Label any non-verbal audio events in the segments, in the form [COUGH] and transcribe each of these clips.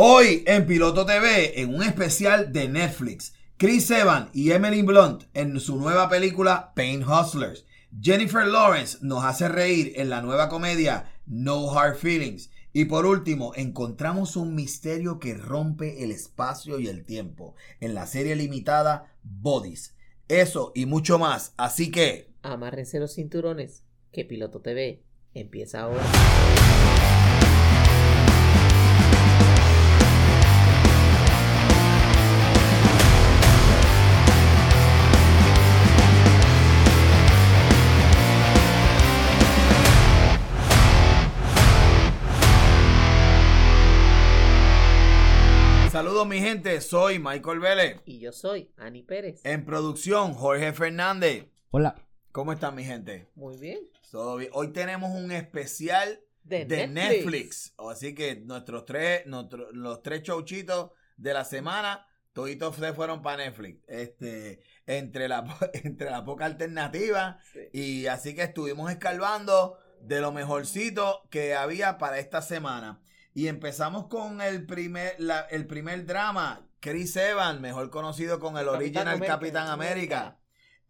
Hoy en Piloto TV, en un especial de Netflix, Chris Evans y Emily Blunt en su nueva película Pain Hustlers. Jennifer Lawrence nos hace reír en la nueva comedia No Hard Feelings. Y por último, encontramos un misterio que rompe el espacio y el tiempo en la serie limitada Bodies. Eso y mucho más. Así que... Amárrense los cinturones, que Piloto TV empieza ahora. Mi gente, soy Michael Vélez. Y yo soy Ani Pérez. En producción, Jorge Fernández. Hola. ¿Cómo están mi gente? Muy bien. Todo bien. Hoy tenemos un especial De, de Netflix. Netflix. Así que nuestros tres, nuestro- los tres showchitos de la semana, toditos se fueron para Netflix. Este, entre la, [LAUGHS] entre la poca alternativa. Sí. Y así que estuvimos escarbando de lo mejorcito que había para esta semana. Y empezamos con el primer, la- el primer drama, Chris Evans, mejor conocido con el Capitán original América, Capitán América.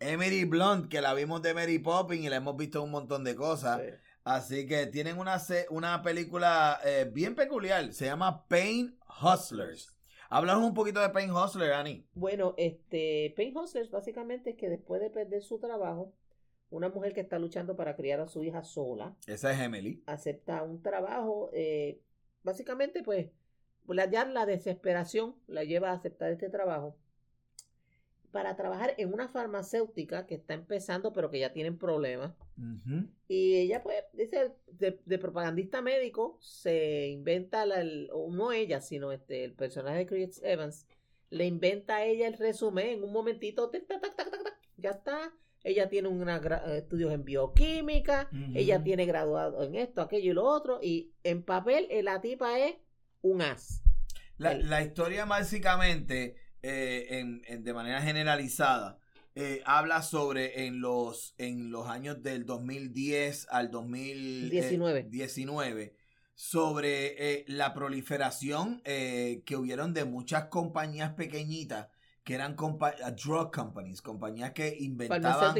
Emily Blunt, que la vimos de Mary Poppins y la hemos visto un montón de cosas. Sí. Así que tienen una, una película eh, bien peculiar. Se llama Pain Hustlers. Háblanos un poquito de Pain Hustler, Annie. Bueno, este, Pain Hustlers básicamente es que después de perder su trabajo, una mujer que está luchando para criar a su hija sola, Esa es Emily. acepta un trabajo, eh, básicamente pues, la, ya la desesperación la lleva a aceptar este trabajo para trabajar en una farmacéutica que está empezando pero que ya tienen problemas. Y ella, pues, dice, de, de propagandista médico, se inventa, la, el- o no ella, sino este, el personaje de Chris Evans, le inventa a ella el resumen en un momentito, tic, tac, tac, tac, tac, tac, ya está. Ella tiene una eh, estudios en bioquímica, ella tiene graduado en esto, aquello y lo otro, y en papel eh, la tipa es un as. La, El- la historia básicamente, eh, en- en- de manera generalizada, eh, habla sobre en los, en los años del 2010 al 19. 2019 sobre eh, la proliferación que hubieron de muchas compañías pequeñitas que eran compa- uh, drug companies, compañías que inventaban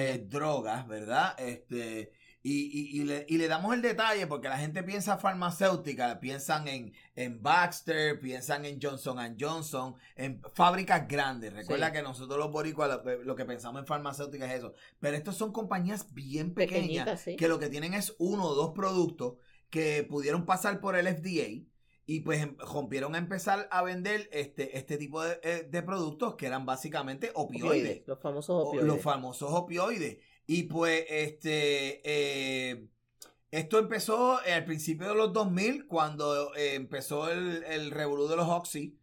eh, drogas, ¿verdad? Este, y, y- y le, y le damos el detalle porque la gente piensa farmacéutica, piensan en, en Baxter, piensan en Johnson Johnson, en fábricas grandes. Recuerda Sí. que nosotros los boricuas lo, lo que pensamos en farmacéutica es eso. Pero estos son compañías bien pequeñas sí. que lo que tienen es uno o dos productos que pudieron pasar por el FDA y pues em- rompieron a empezar a vender este, este tipo de, eh, de productos que eran básicamente opioides. Los famosos O- opioides. Los famosos opioides. Y pues, este, eh, esto empezó al principio de los 2000, cuando eh, empezó el, el revolú de los Oxy,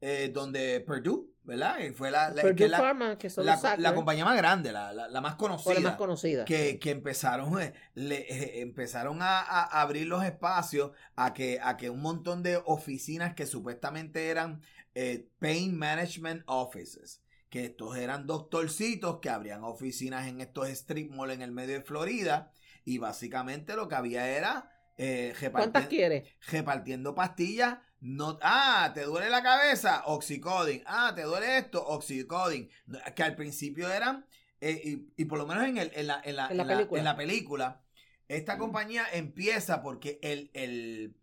eh, donde Purdue, ¿verdad? Fue la, la, que la, Pharma, que la- la compañía más grande, la, la- la más conocida la más conocida. que, que empezaron, eh, le- eh, empezaron a, a abrir los espacios a que, a que un montón de oficinas que supuestamente eran eh, Pain Management Offices, que estos eran doctorcitos que abrían oficinas en estos strip malls en el medio de Florida y básicamente lo que había era eh, ¿Cuántas reparti- quieres? repartiendo pastillas. No, ah, te duele la cabeza, oxicodin. Ah, te duele esto, oxicodin. No, Que al principio eran, eh, y, y por lo menos en, el, en, la, en, la, En la en la- película. en la película, esta compañía empieza porque el, el,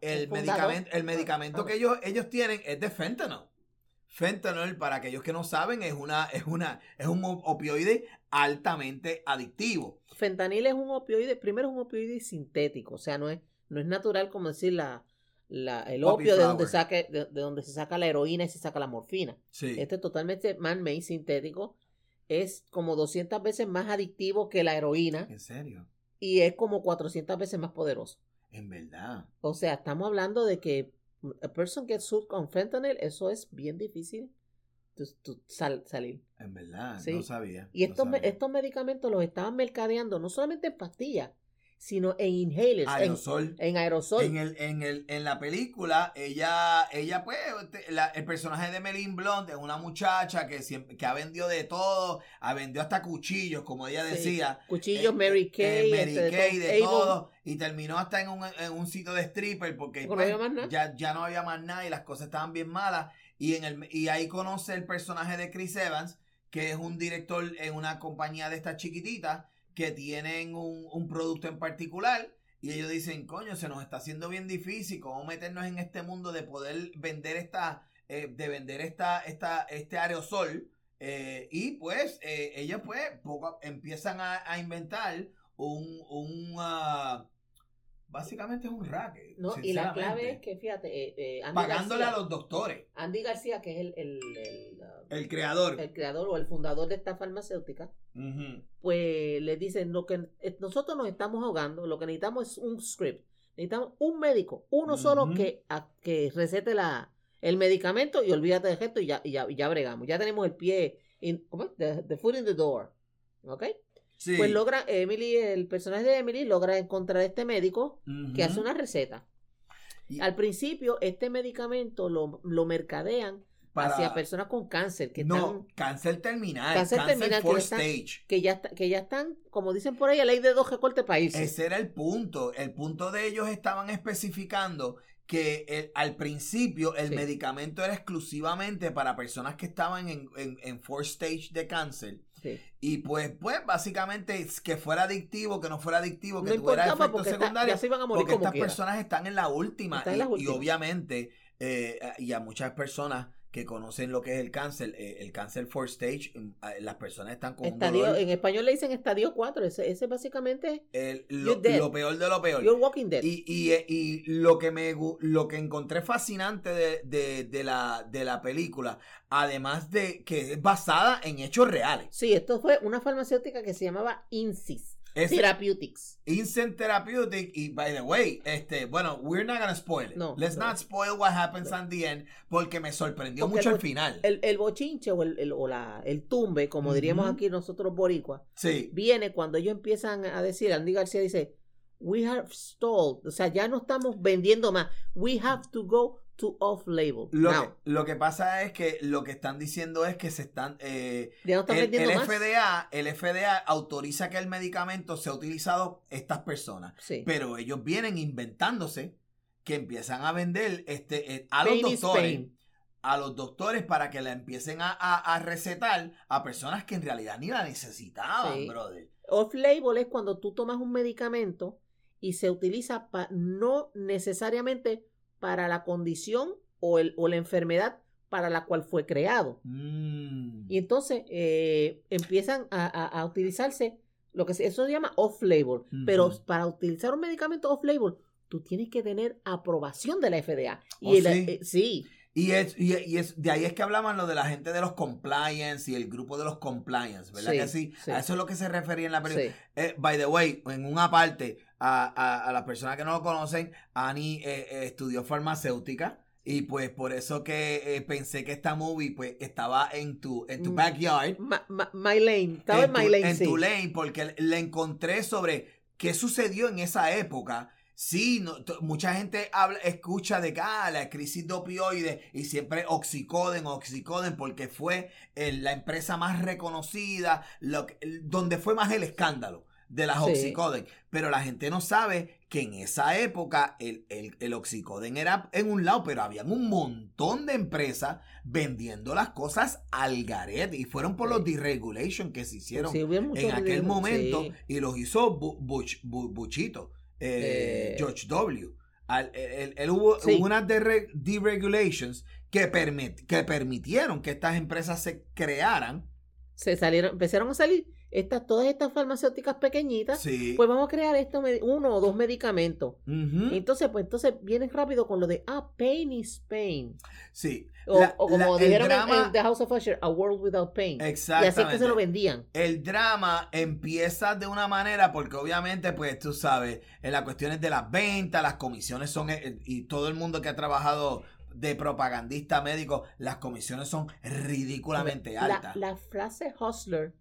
el, medicamento, el medicamento Ah. que ellos, ellos tienen es de fentanyl. Fentanyl, para aquellos que no saben, es una, es una, es un opioide altamente adictivo. Fentanil es un opioide, primero es un opioide sintético, o sea, no es, no es natural como decir la, la- el opio de donde, saque, de, de donde se saca la heroína y se saca la morfina. Sí. Este es totalmente man-made, sintético, es como 200 veces más adictivo que la heroína En serio, y es como 400 veces más poderoso. en verdad. O sea, estamos hablando de que a person gets hooked con fentanyl, eso es bien difícil tú sal- salir. En verdad, Sí. no sabía. Y estos, sabía. estos medicamentos los estaban mercadeando no solamente en pastillas, sino en inhalers, en, Aerosol. en aerosol. En, el, en, el, en la película, ella, ella pues, la- el personaje de Melin Blunt es una muchacha que siempre, que ha vendido de todo, ha vendido hasta cuchillos, como ella Sí. decía. Cuchillos, eh, Mary eh, Kay, Mary este, Kay, de todo, y terminó hasta en un, en un sitio de stripper porque, no pues, había más nada. Ya, ya no había más nada y las cosas estaban bien malas. Y, en el, y ahí conoce el personaje de Chris Evans, que es un director en una compañía de estas chiquititas que tienen un, un producto en particular. Y ellos dicen, coño, se nos está haciendo bien difícil cómo meternos en este mundo de poder vender esta, eh, de vender esta, esta, este aerosol. Eh, y pues eh, ellos pues poco empiezan a, a inventar un, un ah, básicamente es un racket. ¿no? Y la clave es que, fíjate, eh, eh, Andy, pagándole García, a los doctores. Andy García, que es el, el, el, El creador. el creador o el fundador de esta farmacéutica, pues le dicen lo que eh, nosotros nos estamos ahogando, lo que necesitamos es un script, necesitamos un médico, uno solo que, a- que recete la, el medicamento y olvídate de esto y ya, y ya, y ya bregamos, ya tenemos el pie, in- ¿cómo es? The, the foot in the door, ¿ok? Sí. Pues logra, Emily, el personaje de Emily logra encontrar este médico que hace una receta. Y- Al principio, este medicamento lo, lo mercadean Para- hacia personas con cáncer que no, están cáncer terminal. Cáncer Cáncer, terminal, que están- stage. que ya está- que ya están, como dicen por ahí, a ley de dos recortes irse. Ese era el punto. El punto de ellos estaban especificando que el- al principio el Sí. medicamento era exclusivamente para personas que estaban en, en, en fourth stage de cáncer. Sí. Y pues, pues, básicamente, que fuera adictivo, que no fuera adictivo, que No tuviera efectos está- secundarios. a morir Porque como estas quiera. personas están en la última. En y, y obviamente, eh, y a muchas personas que conocen lo que es el cáncer, eh, el cáncer fourth stage, mm, eh, las personas están con un Estadio, dolor. en español le dicen estadio 4. Ese, ese básicamente el- lo, peor de lo peor. You're Walking Dead. Y, y, eh, y lo que me lo que encontré fascinante de, de- de la, de la película, además de que es basada en hechos reales. Sí, esto fue una farmacéutica que se llamaba Insys Es Therapeutics. Instant Therapeutic y by the way, este, bueno, we're not gonna spoil it. No, Let's no. not spoil what happens at the end porque me sorprendió Porque mucho el final. El, el bochinche o, el, el- o la, el tumbe, como diríamos aquí nosotros boricuas, sí. viene cuando ellos empiezan a decir, Andy García dice, we have stalled, o sea, ya no estamos vendiendo más, we have to go to off-label. Lo Now, que, lo que pasa es que lo que están diciendo es que se están eh, ya no están el, vendiendo el más. FDA, el FDA autoriza que el medicamento sea utilizado estas personas. Sí. pero ellos vienen inventándose que empiezan a vender este eh, a los Pain doctores a los doctores para que la empiecen a, a- a recetar a personas que en realidad ni la necesitaban Sí. brother Off-label es cuando tú tomas un medicamento y se utiliza pa- no necesariamente para la condición o, el, o la enfermedad para la cual fue creado. Mm. Y entonces eh, empiezan a, a- a utilizarse lo que eso se llama off-label. Pero para utilizar un medicamento off-label, tú tienes que tener aprobación de la FDA. Y ¿Oh, el- sí? eh, sí, y es, y, y es de ahí es que hablaban lo de la gente de los compliance y el grupo de los compliance, ¿verdad Sí, que sí? sí. A eso es lo que se refería en la película. sí. Eh, by the way, en una parte, a, a, a las personas que no lo conocen, Annie eh, eh, estudió farmacéutica. Y pues por eso que eh, pensé que esta movie pues estaba en tu, en tu Mm. backyard. Ma- ma- my lane, estaba en, tu, my lane, en sí. tu lane, porque le encontré sobre qué sucedió en esa época. Sí, no- mucha gente habla, escucha de que ah, la crisis de opioides y siempre oxicoden, oxicoden, porque fue eh, la empresa más reconocida, lo donde fue más el escándalo de las Sí. Pero la gente no sabe que en esa época el, el, el oxicoden era en un lado, pero habían un montón de empresas vendiendo las cosas al garete y fueron por Sí. los deregulation que se hicieron Sí, en aquel momento y los hizo Bu- Buch- Bu- Buchito, eh, Eh. George W. Al- él, él hubo unas dere- deregulations que, permit- que permitieron que estas empresas se crearan. Se salieron, empezaron a salir estas, todas estas farmacéuticas pequeñitas. Sí. Pues vamos a crear esto, uno o dos medicamentos. Entonces, pues entonces vienen rápido con lo de, ah, pain is pain. Sí. O, La- o como la- dijeron en- drama- en, The House of Usher, a world without pain. Y así es Exactamente. que se lo vendían. El drama empieza de una manera porque obviamente, pues tú sabes, en las cuestiones de las ventas, las comisiones son, eh, y todo el mundo que ha trabajado de propagandista médico, las comisiones son ridículamente La, altas. la frase hustler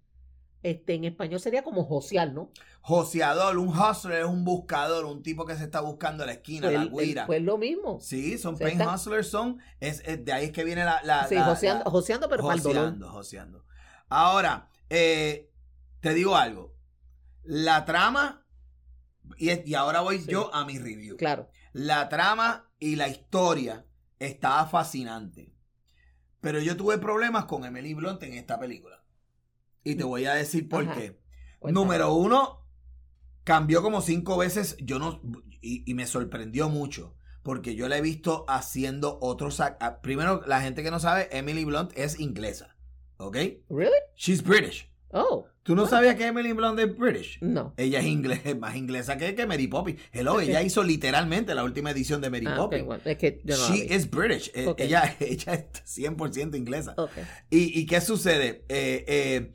este, en español sería como josear, ¿no? Joseador, un hustler es un buscador, un tipo que se está buscando la esquina, Pues, la el- guira. pues lo mismo. sí, son pain hustlers, son, es, es- de ahí es que viene la... la sí, la- joseando, la- joseando, pero para el dolor. joseando, joseando. Ahora, eh, te digo algo. La trama, y, y ahora voy Sí. yo a mi review. Claro. La trama y la historia estaba fascinante. Pero yo tuve problemas con Emily Blunt en esta película. Y te voy a decir por Ajá. qué. Cuéntame. Número uno, cambió como cinco veces. Yo no. Y, y me sorprendió mucho. Porque yo la he visto haciendo otros. Primero, la gente que no sabe, Emily Blunt es inglesa. ¿Ok? ¿Really? She's British. Oh, ¿Tú no What? sabías que Emily Blunt es British? no. Ella es inglés, [LAUGHS] más inglesa que, que Mary Poppins. Hello, ella hizo literalmente la última edición de Mary Ah, Poppins. bueno, es que yo no She is British. Eh, Ok. Ella, [LAUGHS] ella es 100% inglesa. ¿Y, y qué sucede? Eh, eh,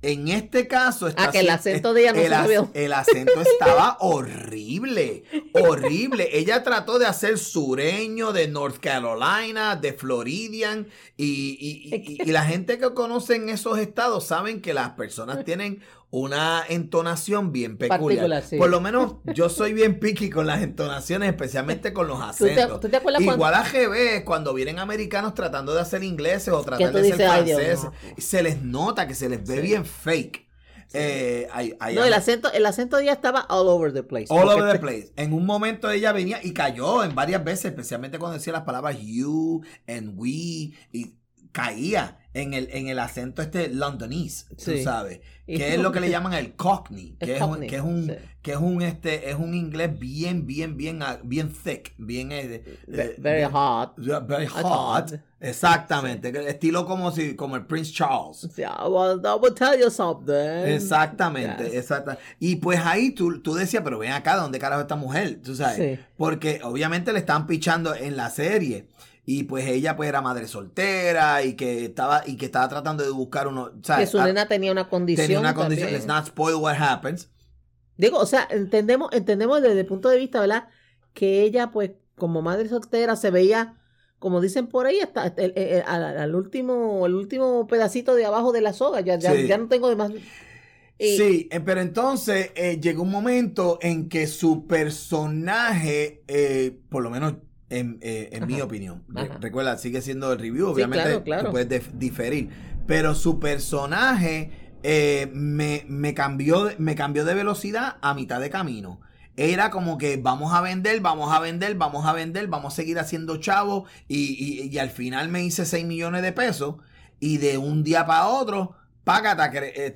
en este caso... Está Ah, que el acento de ella no el, se ac- vio. el acento estaba horrible, horrible. Ella trató de hacer sureño de North Carolina, de Floridian, y, y- y- y la gente que conoce en esos estados saben que las personas tienen una entonación bien peculiar. Sí. Por lo menos yo soy bien picky con las entonaciones, especialmente con los ¿Tú te, acentos. tú te acuerdas cuando.? Igual a GB, cuando vienen americanos tratando de hacer ingleses o tratar tú de ser dices, "Ay, Dios franceses, mío". se les nota que se les ve Sí. bien fake. Eh, No, el acento, el acento de ella estaba all over the place. All over the place. En un momento ella venía y cayó en varias veces, especialmente cuando decía las palabras you and we, y caía en el, en el acento este londonese, tú Sí. sabes. [LAUGHS] Que es lo que le llaman el cockney, El que es un, que es un, sí. que es un este, es un inglés bien, bien, bien, ah, bien thick, bien eh, eh, Very bien- hot. Very Hot. hot. Exactamente. Estilo como si, como el Prince Charles. Yeah, well, I will tell you something. Exactamente, Yes. exacta. Y pues ahí tú, tú decías, pero ven acá, ¿dónde carajo esta mujer? Tú sabes. Sí. Porque obviamente le estaban pichando en la serie. Y pues ella pues era madre soltera y que estaba, y que estaba tratando de buscar uno. Que ¿sabes? su nena tenía una condición. tenía una condición. Let's not spoil what happens. Digo, o sea, entendemos, entendemos desde el punto de vista, ¿verdad? Que ella, pues, como madre soltera, se veía, como dicen por ahí, hasta el, el- el- al, al último, el último pedacito de abajo de la soga. Ya, ya, Sí. ya no tengo de más. Y- Sí, eh, pero entonces eh, llegó un momento en que su personaje, eh, por lo menos en, eh, en mi opinión, Ajá. recuerda, sigue siendo el review, Sí, obviamente claro, claro. tú puedes dif- diferir, pero su personaje eh, me, me cambió, de- me cambió de velocidad a mitad de camino. Era como que vamos a vender, vamos a vender, vamos a vender, vamos a seguir haciendo chavo y, y- y al final me hice 6 millones de pesos y de un día para otro, págata, eh,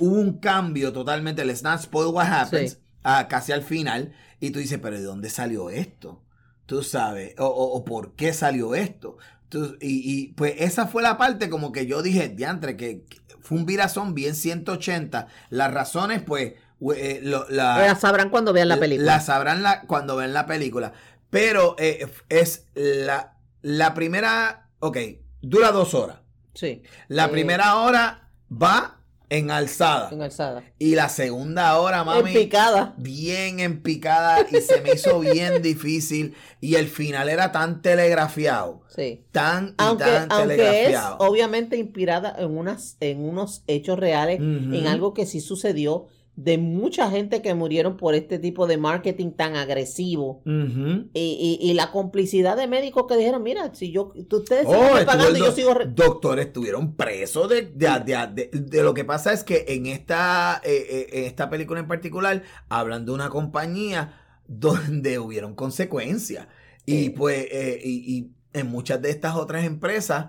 hubo un cambio totalmente, let's not spoil what happens, Sí. a- casi al final y tú dices, pero ¿de dónde salió esto? Tú sabes, o, o- o por qué salió esto. Tú- y, y, pues esa fue la parte como que yo dije, diantre, que, que fue un virazón bien 180. Las razones, pues, eh, lo- la, la sabrán cuando vean la película. la sabrán la- cuando ven la película. Pero eh, es la, la primera, ok, dura dos horas. sí, La Eh, primera hora va en alzada. en alzada. Y la segunda hora, mami, En picada. bien en picada y se me hizo bien [LAUGHS] difícil. Y el final era tan telegrafiado. Sí. Tan y Aunque, tan aunque es telegrafiado. obviamente inspirada en unas, en unos hechos reales, en algo que sí sucedió de mucha gente que murieron por este tipo de marketing tan agresivo. Y, y- y la complicidad de médicos que dijeron, mira, si yo, ustedes Oh, pagando yo sigo... re-". Doctores estuvieron presos de, de, de- lo que pasa es que en esta, eh, eh, en esta película en particular hablan de una compañía donde hubieron consecuencias. Y pues, eh, y, y en muchas de estas otras empresas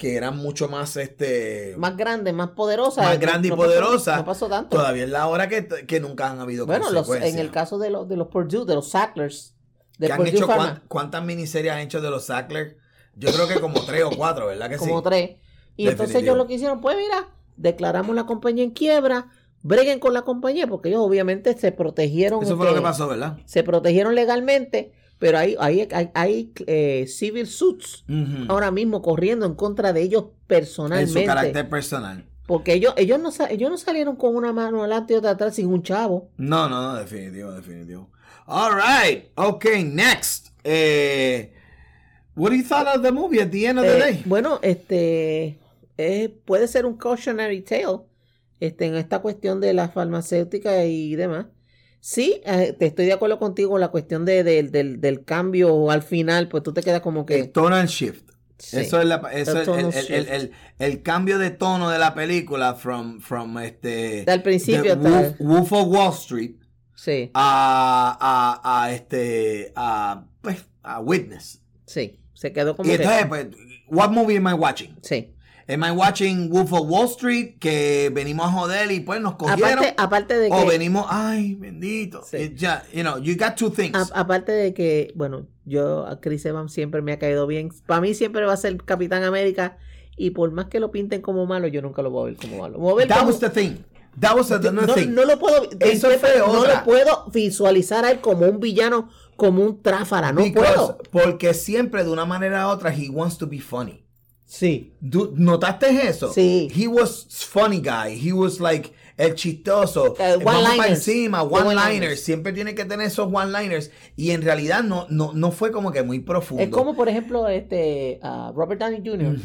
que eran mucho más este Más grande, más poderosa. Más no- grande y no pasó- poderosa. no pasó tanto. todavía es la hora que, que nunca han habido bueno, los, en el caso de los, de los Purdue, de los Sacklers, de ¿Que han Purdue hecho cuántas miniseries han hecho de los Sackler? Yo creo que como tres o cuatro, ¿verdad que como sí? tres. Y entonces ellos lo que hicieron, pues mira, declaramos la compañía en quiebra, breguen con la compañía, porque ellos obviamente se protegieron. Eso fue lo este, que pasó, ¿verdad? Se protegieron legalmente, pero hay, hay, hay, hay, eh, civil suits ahora mismo corriendo en contra de ellos en personalmente. su carácter personal. Porque ellos, ellos, no, ellos no salieron con una mano adelante y otra atrás sin un chavo. No, no, no, definitivo, definitivo. All right, okay, next. Eh, what do you thought of the movie at the end of the Eh, day? bueno, este eh, puede ser un cautionary tale este, en esta cuestión de la farmacéutica y demás. Sí, eh, te estoy de acuerdo contigo en la cuestión de, de- del, del cambio al final, pues tú te quedas como que... El tonal shift. sí. Eso es, la- eso El es el, el- el- cambio de tono de la película from, from este Al principio Wolf, Wolf of Wall Street Sí, a, a, a este a, pues, a Witness. sí, se quedó como Y que... entonces, pues, what movie am I watching? Sí. Am I watching Wolf of Wall Street que venimos a joder y pues nos cogieron? Aparte, aparte de que... o venimos, ay, bendito. Sí. Ya, you know, you got two things. A- aparte de que, bueno, yo a Chris Evans siempre me ha caído bien. Para mí siempre va a ser Capitán América. Y por más que lo pinten como malo, yo nunca lo voy a ver como malo. Voy a ver That como- was the thing. That was the no, thing. no lo puedo Eso fue no otra. lo puedo visualizar a él como un villano, como un tráfara, no Because- puedo. Porque siempre de una manera u otra he wants to be funny. Sí. ¿Notaste eso? Sí. He was funny guy. He was like el chistoso. Eh, Vamos para encima, one-liners. Siempre tiene que tener esos one-liners. Y en realidad no, no, no fue como que muy profundo. Es como, por ejemplo, este ah, Robert Downey Jr.,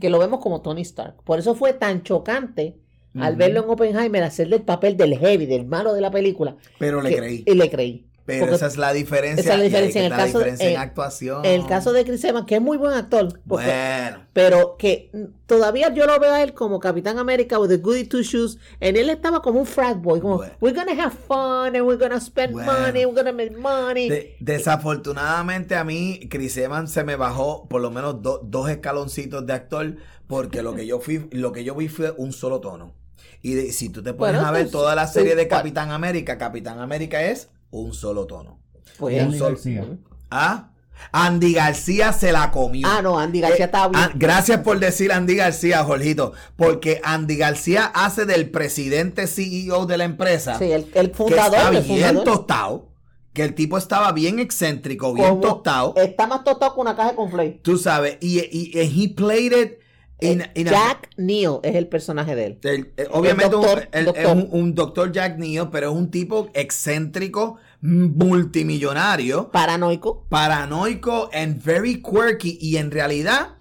que lo vemos como Tony Stark. Por eso fue tan chocante al verlo en Oppenheimer hacerle el papel del heavy, del malo de la película. Pero le que- creí. Y le creí. Pero Porque esa es la diferencia. esa es la diferencia. En el caso diferencia en en- actuación. El caso de Chris Evans, que es muy buen actor, porque- Bueno. pero que todavía yo lo veo a él como Capitán América with the goody two shoes, en él estaba como un frat boy, como Bueno. we're gonna have fun and we're gonna spend Bueno. money, we're gonna make money. De- desafortunadamente a mí, Chris Evans se me bajó por lo menos do- dos escaloncitos de actor, porque lo que yo fui, lo que yo vi fue un solo tono. Y de- si tú te pones Bueno, a ver toda la serie de. Capitán América, Capitán América es un solo tono. Pues, un Andy solo- García. ¿Ah? Andy García se la comió. ah, no, Andy García Eh, estaba bien. ah, gracias por decir Andy García, Jorgito, porque Andy García hace del presidente CEO de la empresa sí, el, el que fundador, está el bien fundador. tostado, que el tipo estaba bien excéntrico, bien Como- tostado, Está más tostado que una caja con flake. tú sabes, y, y, y he played it in, in a- Jack Neal es el personaje de él. el- eh, obviamente doctor, el- doctor. es un, un doctor Jack Neal, pero es un tipo excéntrico, multimillonario, Paranoico. paranoico and very quirky y en realidad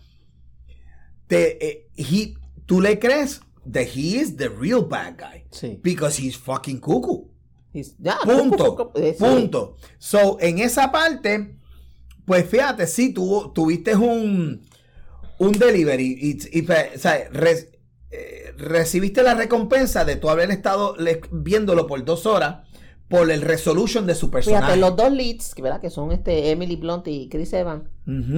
te, eh, he- tú le crees that he is the real bad guy Sí. because he's fucking cuckoo. He's- Punto. eh, sí. Punto. So, en esa parte, pues fíjate, sí, tú tuviste un, un delivery y, y, pues, o sea, re- eh, recibiste la recompensa de tú haber estado le- viéndolo por dos horas por el resolution de su personaje. Fíjate, los dos leads, que, ¿verdad? que son este Emily Blunt y Chris Evans,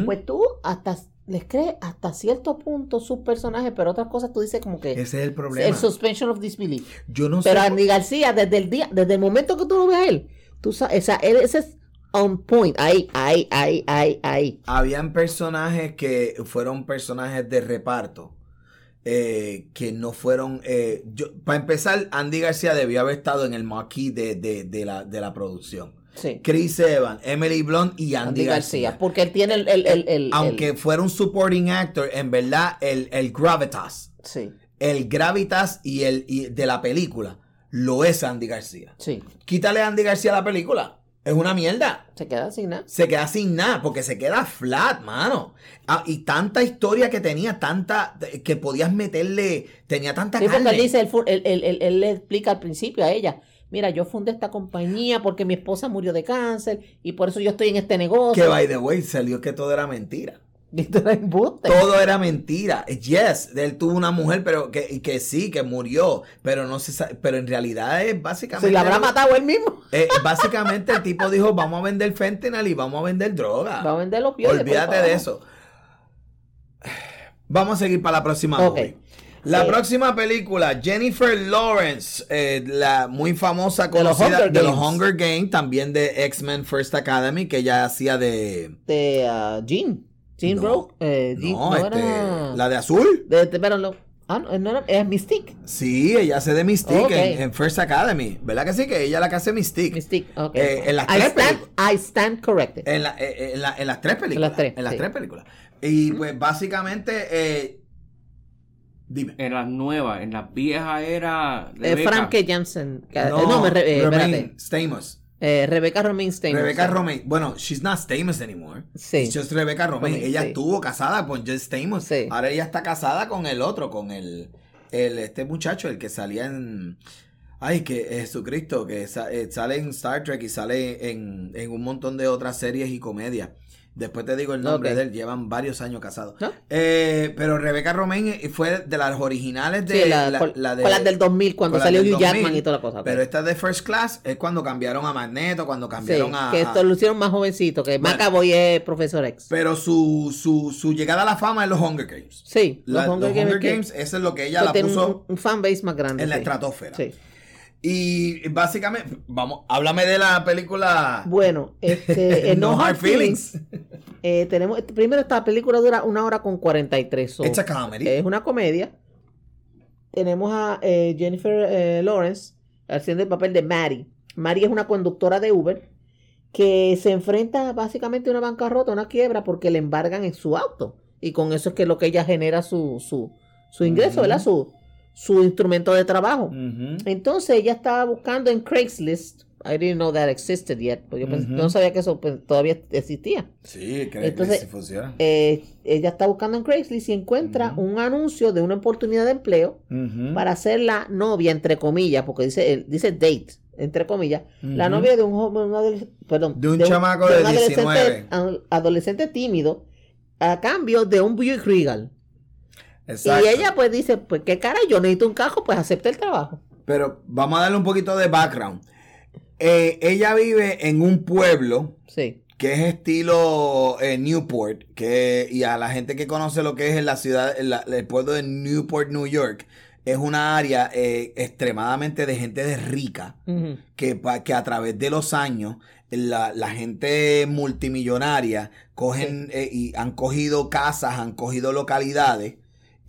pues tú hasta les crees hasta cierto punto sus personajes, pero otras cosas tú dices como que Ese es el problema. el suspension of disbelief. Yo no Pero sé. Andy García, desde el día, desde el momento que tú lo ves a él, tú sabes, o sea, él ese es on point, ahí, ahí, ahí, ahí, ahí. Habían personajes que fueron personajes de reparto. eh, que no fueron. eh, yo, para empezar, Andy García debió haber estado en el marquee de, de, de la, de la producción. Sí. Chris Evans, Emily Blunt y Andy, Andy García. García, porque él tiene el, el, el, el- Aunque fuera un supporting actor, en verdad, el, el gravitas, sí, el gravitas y el y de la película lo es Andy García. sí, Quítale a Andy García a la película. Es una mierda. se queda así, ¿no? Se queda sin nada, porque se queda flat, mano. Ah, y tanta historia que tenía, tanta, que podías meterle, tenía tanta Sí, porque carne. él dice, él, fu- él- él- él- él le explica al principio a ella, mira, yo fundé esta compañía porque mi esposa murió de cáncer y por eso yo estoy en este negocio. que by the way, salió que todo era mentira. [LAUGHS] Todo era mentira. Yes, él tuvo una mujer, pero que, que sí, que murió, pero no se sa- pero en realidad es básicamente. Se la habrá matado él mismo. eh, básicamente el tipo dijo, vamos a vender fentanyl y vamos a vender droga. Va a vender los pies. Olvídate de eso. Vamos a seguir para la próxima. Ok. movie. La Eh, próxima película, Jennifer Lawrence, eh, la muy famosa conocida Hunger de los. Hunger Games, también de X-Men First Academy, que ella hacía de... De ah, Jean. Jean No, Rowe. Eh, Jean- no, no este, era- la de azul. de- de- pero no. Ah, no, no era, es Mystique. Sí, ella hace de Mystique en, en First Academy. ¿Verdad que sí? Que ella es la que hace Mystique. Mystique, ok. Eh, en las I tres stand, películas. I stand corrected. En, la- eh, en la- en las tres películas. En las tres, En las sí. tres películas. Y pues básicamente... eh, dime. En las nuevas, en las viejas era. Eh. Frank Jansen. que- eh, No, me, re- eh. Stamos. Eh, Rebecca Romaine Stamos. Rebecca Romaine. Bueno, she's not Stamos anymore. Sí. It's just Rebecca Romaine. Romaine, ella sí. estuvo casada con Just Stamos. Sí. Ahora ella está casada con el otro, con el... el, este muchacho, el que salía en... Ay, que Jesucristo, que eh, sale en Star Trek y sale en, en un montón de otras series y comedias. Después te digo el nombre de él, llevan varios años casados. ¿No? Eh, pero Rebecca Romaine fue de las originales de Sí, la, la, la de... con las del 2000, cuando salió Hugh Jackman 2000, y toda la cosa. Pero esta de First Class es cuando cambiaron a Magneto, cuando Sí, cambiaron a... que esto lo hicieron más jovencito, que Bueno. McAvoy es Profesor X. Pero su, su, su llegada a la fama es los Hunger Games. Sí, La- los Hunger Games, que- eso es lo que ella que la puso un, un fanbase más grande. en la estratosfera. Sí. Y básicamente, vamos, háblame de la película Bueno, este, [LAUGHS] en No Hard Feelings. eh, tenemos, primero esta película dura una hora con 43. so, It's a comedy. es una comedia. Tenemos a eh, Jennifer eh, Lawrence haciendo el papel de Mary. Mary es una conductora de Uber que se enfrenta básicamente a una bancarrota, una quiebra, porque le embargan en su auto. Y con eso es que lo que ella genera su, su, su ingreso. ¿verdad? Su, su instrumento de trabajo. Entonces ella estaba buscando en Craigslist. I didn't know that existed yet. Porque yo, no sabía que eso pues, todavía existía. Sí, creo Entonces, que sí funciona. Eh, ella está buscando en Craigslist y encuentra un anuncio de una oportunidad de empleo para ser la novia, entre comillas, porque dice, eh, dice date, entre comillas, la novia de un joven, perdón, De un chamaco de adolescente, 19. a- adolescente tímido, a cambio de un Buick Regal. Exacto. Y ella pues dice, pues qué cara, yo necesito un cajo, pues acepta el trabajo. Pero vamos a darle un poquito de background. Eh, ella vive en un pueblo Sí. que es estilo eh, Newport, que y a la gente que conoce lo que es la ciudad, la- el pueblo de Newport, New York, es una área eh, extremadamente de gente de rica, que, pa- que a través de los años la, la gente multimillonaria cogen y han cogido casas, han cogido localidades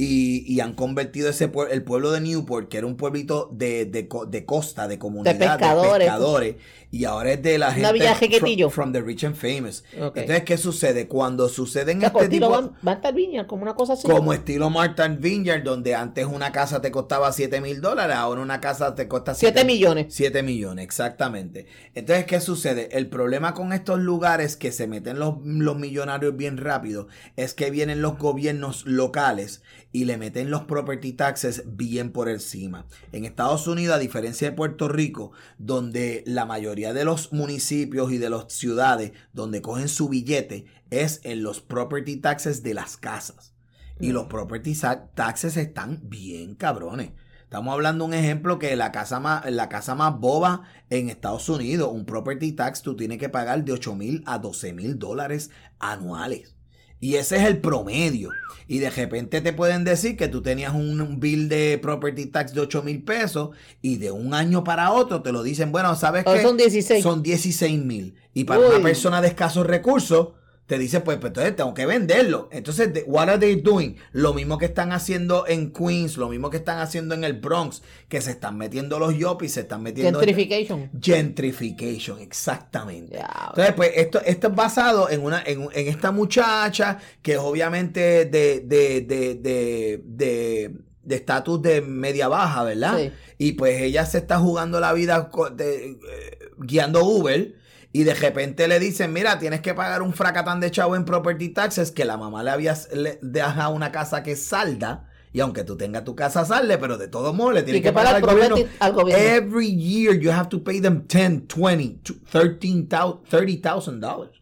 y, y han convertido ese el pueblo de Newport, que era un pueblito de, de, de costa, de comunidad, de pescadores. pescadores, y ahora es de la gente villa from, from the rich and famous. Entonces, ¿qué sucede? Cuando suceden O sea, este estilo tipo... como una cosa así. Como estilo Martin Vineyard, donde antes una casa te costaba 7 mil dólares, ahora una casa te cuesta 7 millones. 7 millones, exactamente. Entonces, ¿qué sucede? El problema con estos lugares que se meten los, los millonarios bien rápido es que vienen los gobiernos locales y le meten los property taxes bien por encima. En Estados Unidos, a diferencia de Puerto Rico, donde la mayoría de los municipios y de las ciudades donde cogen su billete es en los property taxes de las casas. Y los property taxes están bien cabrones. Estamos hablando de un ejemplo que la casa más, la casa más boba en Estados Unidos, un property tax, tú tienes que pagar de 8 mil a 12 mil dólares anuales. Y ese es el promedio. Y de repente te pueden decir que tú tenías un, bill de property tax de 8 mil pesos y de un año para otro te lo dicen, bueno, ¿sabes O qué? son 16. Son 16 mil. Y para Uy. una persona de escasos recursos, te dice, pues, pues entonces tengo que venderlo. Entonces, what are they doing? Lo mismo que están haciendo en Queens, lo mismo que están haciendo en el Bronx, que se están metiendo los yuppies, se están metiendo... Gentrification. Gentrification, exactamente. Entonces, pues, esto, esto es basado en una, en, en esta muchacha que es obviamente de, de, de, de, de, de estatus de media baja, ¿verdad? Sí. Y pues ella se está jugando la vida de- eh, guiando Uber. Y de repente le dicen, mira, tienes que pagar un fracatán de chavo en property taxes que la mamá le había le- dejado una casa que salda. Y aunque tú tengas tu casa salde, pero de todos modos le tienes que que pagar al gobierno. al gobierno. Every year you have to pay them 10, 20, 13,000 $30,000 dollars.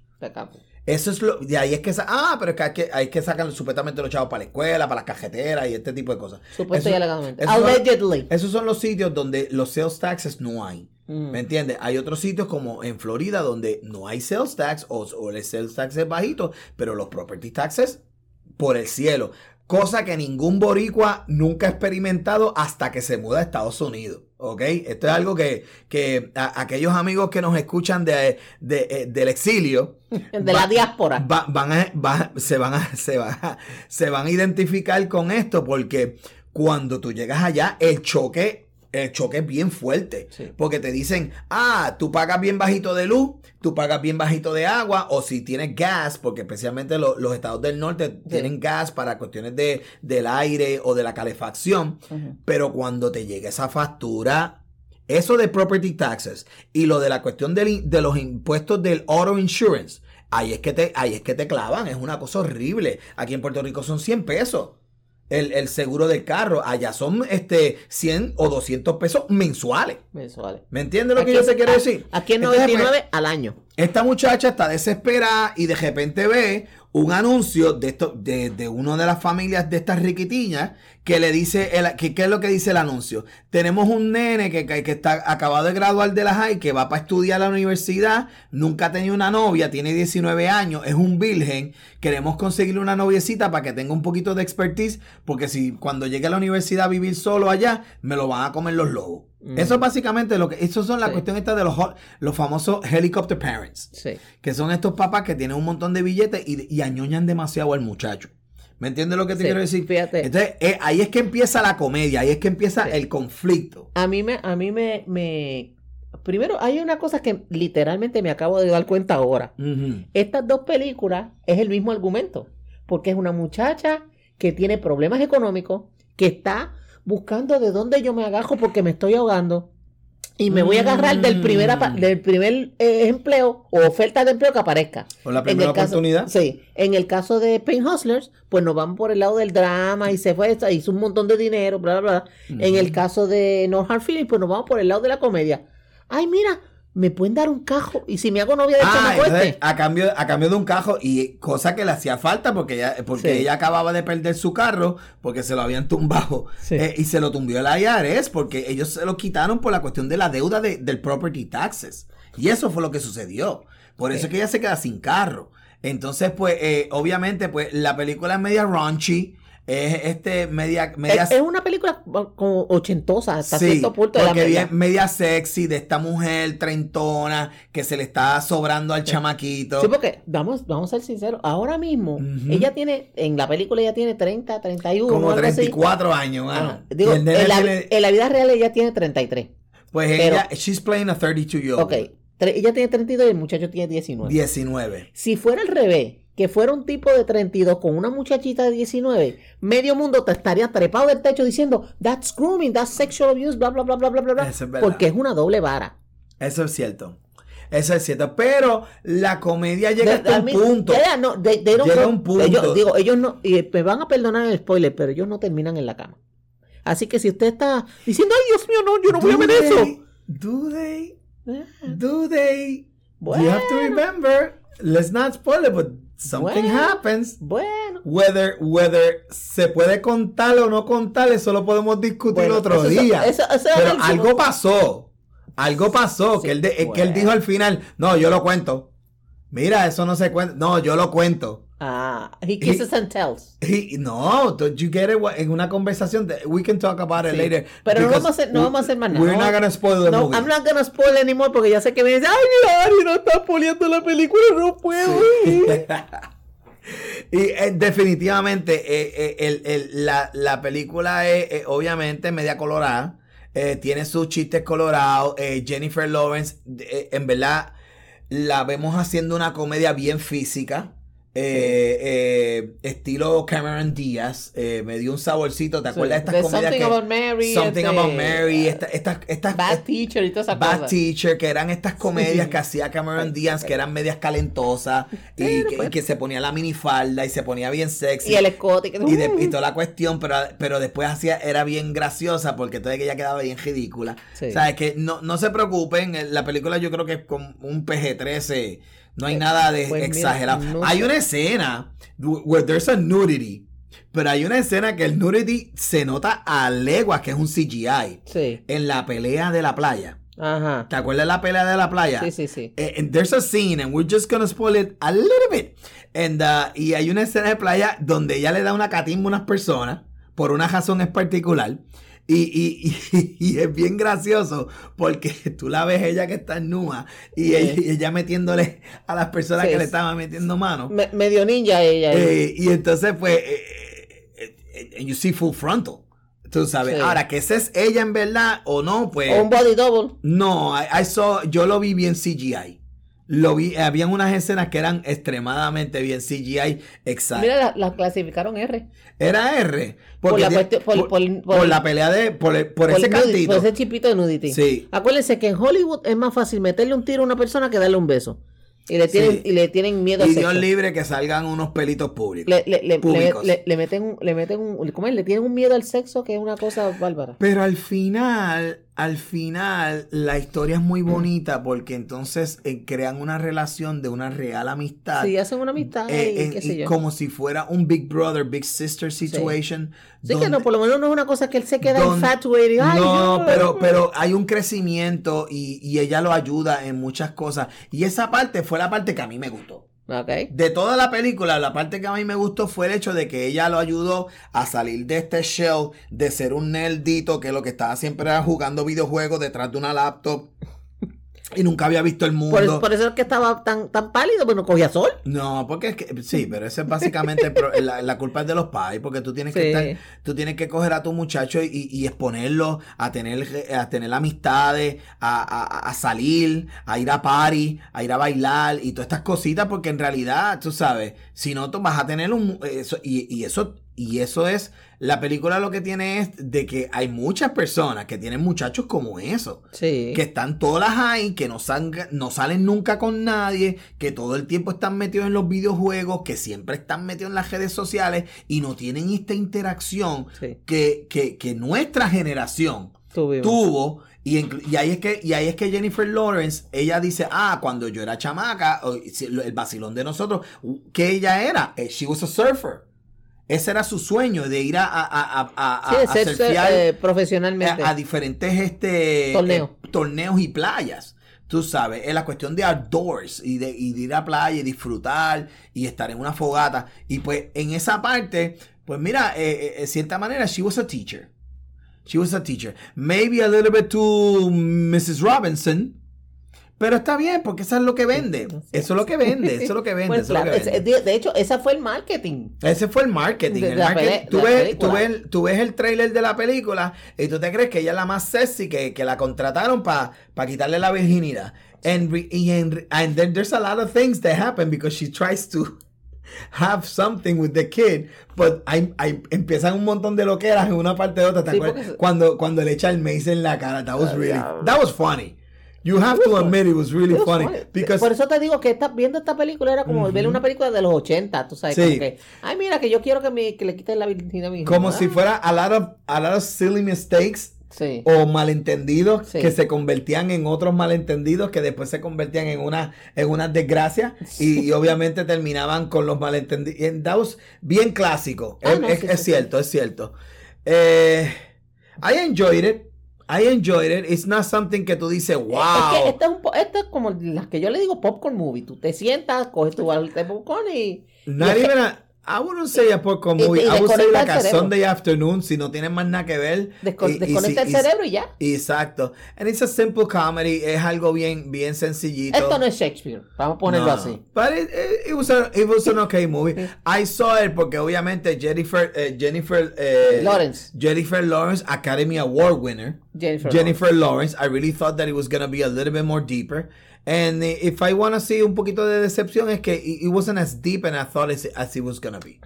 Eso es lo. De ahí es que. Ah, pero es que hay que, hay que sacar supuestamente los chavos para la escuela, para las cajeteras y este tipo de cosas. Supuesto Eso- y alegadamente. eso son- Allegedly. Esos son los sitios donde los sales taxes no hay. Mm. ¿Me entiendes? Hay otros sitios como en Florida donde no hay sales tax o, o el sales tax es bajito, pero los property taxes por el cielo. Cosa que ningún boricua nunca ha experimentado hasta que se muda a Estados Unidos. ¿Ok? Esto es algo que, que a- aquellos amigos que nos escuchan de, de, eh, del exilio [LAUGHS] De va- la diáspora. va- van a, va- se, van a, se, van a, se van a identificar con esto porque cuando tú llegas allá, el choque, el choque es bien fuerte. Sí. Porque te dicen, ah, tú pagas bien bajito de luz, tú pagas bien bajito de agua, o si tienes gas, porque especialmente lo- los estados del norte tienen gas para cuestiones de, del aire o de la calefacción. Pero cuando te llega esa factura, eso de property taxes y lo de la cuestión in- de los impuestos del auto insurance, ahí es, que te, ahí es que te clavan. Es una cosa horrible. Aquí en Puerto Rico son 100 pesos. El, el seguro del carro. Allá son este 100 o 200 pesos mensuales. Mensuales. ¿Me entiendes lo que yo te quiero a- decir? Aquí en Entonces, pues, 99 al año. esta muchacha está desesperada y de repente ve un anuncio de esto, de, de una de las familias de estas riquitiñas que le dice, el, que, ¿qué es lo que dice el anuncio? Tenemos un nene que, que, que está acabado de graduar de la high, que va para estudiar a la universidad, nunca ha tenido una novia, tiene 19 años, es un virgen, queremos conseguirle una noviecita para que tenga un poquito de expertise, porque si cuando llegue a la universidad a vivir solo allá, me lo van a comer los lobos. Mm. Eso es básicamente lo que, eso son las Sí. cuestiones estas de los, los famosos helicopter parents Sí. que son estos papás que tienen un montón de billetes y, y añoñan demasiado al muchacho. ¿Me entiendes lo que te Sí, quiero decir? fíjate. Entonces, eh, ahí es que empieza la comedia, ahí es que empieza el conflicto. A mí me, a mí me, me, primero hay una cosa que literalmente me acabo de dar cuenta ahora. Estas dos películas es el mismo argumento, porque es una muchacha que tiene problemas económicos, que está buscando de dónde yo me agajo porque me estoy ahogando y me voy a agarrar del primer, Mm. del primer eh, empleo o oferta de empleo que aparezca. Por la En primera el caso- oportunidad. Sí, en el caso de Pain Hustlers, pues nos vamos por el lado del drama y se fue, hizo un montón de dinero, bla, bla, bla. En el caso de No Hard Feelings, pues nos vamos por el lado de la comedia. Ay, mira, me pueden dar un cajo y si me hago novia de Ah, entonces, a cambio, a cambio de un cajo y cosa que le hacía falta porque ella, porque Sí. ella acababa de perder su carro porque se lo habían tumbado Sí. eh, y se lo tumbió el IRS porque ellos se lo quitaron por la cuestión de la deuda de- del property taxes y eso fue lo que sucedió por eso Sí. es que ella se queda sin carro entonces pues eh, obviamente pues la película es media raunchy es este media media Es, es una película como ochentosa hasta cierto punto de la bien media sexy de esta mujer treintona que se le está sobrando al chamaquito. Sí, porque vamos, vamos a ser sinceros, ahora mismo Ujú. ella tiene, en la película ella tiene 30, 31, como algo así. 34 años, mano. Digo, en, la, tiene- en la vida real ella tiene 33. pues pero- ella, she's playing a 32 year old. Ok, ella tiene 32 y el muchacho tiene 19. 19. Si fuera al revés, que fuera un tipo de 32 con una muchachita de 19, medio mundo te estaría trepado del techo diciendo, that's grooming, that's sexual abuse, bla, bla, bla, bla, bla, bla, bla", Eso es porque es una doble vara. Eso es cierto. Eso es cierto. Pero la comedia llega hasta un punto. no, they- they Llega go- un punto. Ellos, digo, ellos no, y me van a perdonar el spoiler, pero ellos no terminan en la cama. Así que si usted está diciendo, ay Dios mío, no, yo no voy a Do ver they- eso. Do they? Eh, Do they? Bueno, You have to remember. Let's not spoil it, but something Bueno. happens. bueno. Whether, whether se puede contar o no contar, eso lo podemos discutir Bueno, otro eso- día. eso- eso es Pero algo pasó. Algo pasó. Sí, que, él de- que él dijo al final, no, yo lo cuento. Mira, eso no se cuenta. No, yo lo cuento. Ah, he kisses and tells. No, don't you get it? En una conversación, de- we can talk about it Sí. later. Pero no vamos a hacer- no vamos a hacer más nada. We're No- not gonna spoil the No, movie. I'm not gonna spoil anymore porque ya sé que me dice, ay, mira, Ari, no está poliendo la película, no puedo. ir". [LAUGHS] y eh, definitivamente eh, eh, el- el- la, la película es obviamente media colorada. tiene sus chistes colorados. Jennifer Lawrence, en verdad, la vemos haciendo una comedia bien física. Eh, eh, estilo Cameron Díaz. eh, me dio un saborcito. ¿Te acuerdas de estas comedias Something que- About Mary. Something este, About Mary, esta- estas, estas, Bad Teacher y todas esas Bad cosas. Teacher, que eran estas comedias Sí. que hacía Cameron Díaz, que eran medias calentosas y Pero, que, pues. y que se ponía la minifalda y se ponía bien sexy. Y el escote. que- y, de- y toda la cuestión, pero, pero después hacía, era bien graciosa porque que ella quedaba bien ridícula. Sí. O sea, es que no, no se preocupen, eh, la película yo creo que es con un PG-13, no hay Eh, nada de pues mira, exagerado. no hay sé. una escena where there's a nudity, pero hay una escena que el nudity se nota a leguas que es un CGI Sí. en la pelea de la playa. Ajá. ¿Te acuerdas de la pelea de la playa? Sí, sí, sí. Eh, and there's a scene, and we're just gonna spoil it a little bit. And, uh, y hay una escena de playa donde ella le da una catimba a unas personas, por una razón en particular. Y, y, y, [LAUGHS] y es bien gracioso porque tú la ves ella que está en nua y, ella, metiéndole a las personas Sí, que le estaban metiendo mano. Me- medio ninja ella. Eh, y entonces, pues, eh, eh, eh, and you see full frontal. Tú sabes. Sí. Ahora, que esa es ella en verdad o no, pues. o un body double. No, I, I saw- yo lo vi bien CGI. Lo vi, habían unas escenas que eran extremadamente bien CGI. Exacto. Mira, la, la clasificaron R. Era R. Por la por- por, por- pelea de. Por, ese cantito. por ese chipito de nudity. Sí. Acuérdense que en Hollywood es más fácil meterle un tiro a una persona que darle un beso. Y le tienen, Sí. y le tienen miedo al Y Dios sexo. libre que salgan unos pelitos públicos. Le, le, le, públicos. le- le meten, un- le meten un, ¿cómo es? Le tienen un miedo al sexo que es una cosa bárbara. Pero al final, al final, la historia es muy bonita porque entonces eh, crean una relación de una real amistad. Sí, hacen una amistad eh, y qué sé yo. como si fuera un Big Brother, Big Sister situation. Sí, que no, por lo menos no es una cosa que él se queda donde-. Ay, no, yo- pero, pero hay un crecimiento y, y ella lo ayuda en muchas cosas. Y esa parte fue la parte que a mí me gustó. Ok. De toda la película, la parte que a mí me gustó fue el hecho de que ella lo ayudó a salir de este shell de ser un nerdito que lo que estaba siempre era jugando videojuegos detrás de una laptop y nunca había visto el mundo. Por, por eso es que estaba tan, tan pálido, pero no cogía sol. No, porque es que sí, pero eso es básicamente [LAUGHS] la, la culpa es de los padres, porque tú tienes que estar, tú tienes que coger a tu muchacho y, y exponerlo a tener, a tener amistades, a, a- a salir, a ir a party, a ir a bailar y todas estas cositas, porque en realidad, tú sabes, si no, tú vas a tener un eso, y, y eso, y eso es, la película lo que tiene es de que hay muchas personas que tienen muchachos como eso Sí. que están todas ahí, que no, salga- no salen nunca con nadie, que todo el tiempo están metidos en los videojuegos, que siempre están metidos en las redes sociales y no tienen esta interacción Sí. que, que, que nuestra generación Tuvimos. tuvo. Y, ahí es que y ahí es que Jennifer Lawrence ella dice ah cuando yo era chamaca el vacilón de nosotros que ella era Eh, she was a surfer ese era su sueño de ir a, a, a, a, Sí, ser, surfear eh, profesionalmente. a, diferentes este, Torneos. eh, torneos y playas. Tú sabes, es la cuestión de outdoors y de, y de ir a playa y disfrutar y estar en una fogata. Y pues en esa parte, pues mira, eh, eh, de cierta manera, she was a teacher. She was a teacher. Maybe a little bit too Mrs. Robinson. Pero está bien, porque eso es lo que vende. Eso es lo que [LAUGHS] vende. Eso es lo que vende. Bueno, eso es lo claro, que es- vende. de, de hecho, ese fue el marketing. Ese fue el marketing. El marketing- tú, ves, tú, ves, tú ves el trailer de la película y tú te crees que ella es la más sexy, que, que la contrataron para quitarle la virginidad. And, re- and then there's a lot of things that happen because she tries to have something with the kid, but hay, hay- empiezan un montón de loqueras en una parte de otra. ¿te Sí, acuerdas? porque- Cuando, cuando le echa el maíz en la cara, that was Ah, really, that was funny. You have to admit it was really funny. Because Por eso te digo que esta- viendo esta película era como ver Ujú. una película de los 80, tú sabes, Sí. como que, ay, mira, que yo quiero que, me, que le quiten la virginidad a mi como Ah, si fuera a lot of, a lot of silly mistakes Sí. o malentendidos Sí. que se convertían en otros malentendidos que después se convertían en una en unas desgracias y, y obviamente terminaban con los malentendidos. Was bien clásico. Ah, es no, es- sí, es sí, cierto, es cierto. Eh, I enjoyed it. I enjoyed it. It's not something que tú dices, wow. Es que esta es, un po- esta es como las que yo le digo popcorn movie. Tú te sientas, coges tu balde de popcorn y... Not y- even a, I wouldn't say a popcorn Y- movie. y I would say like a. Sunday afternoon si no tienes más nada que ver. desco- Y- y desconecta el y- cerebro y ya. Exacto. And it's a simple comedy. Es algo bien, bien sencillito. Esto no es Shakespeare. Vamos a ponerlo No. así. But it, it- it was a, it was an okay movie. I saw it porque obviamente Jennifer, eh, Jennifer, eh, Lawrence. Jennifer Lawrence, Academy Award winner. Jennifer. Jennifer Lawrence. I really thought that it was gonna be a little bit more deeper. And if I wanna see un poquito de decepción es que it, wasn't as deep and I thought as, as it was gonna be.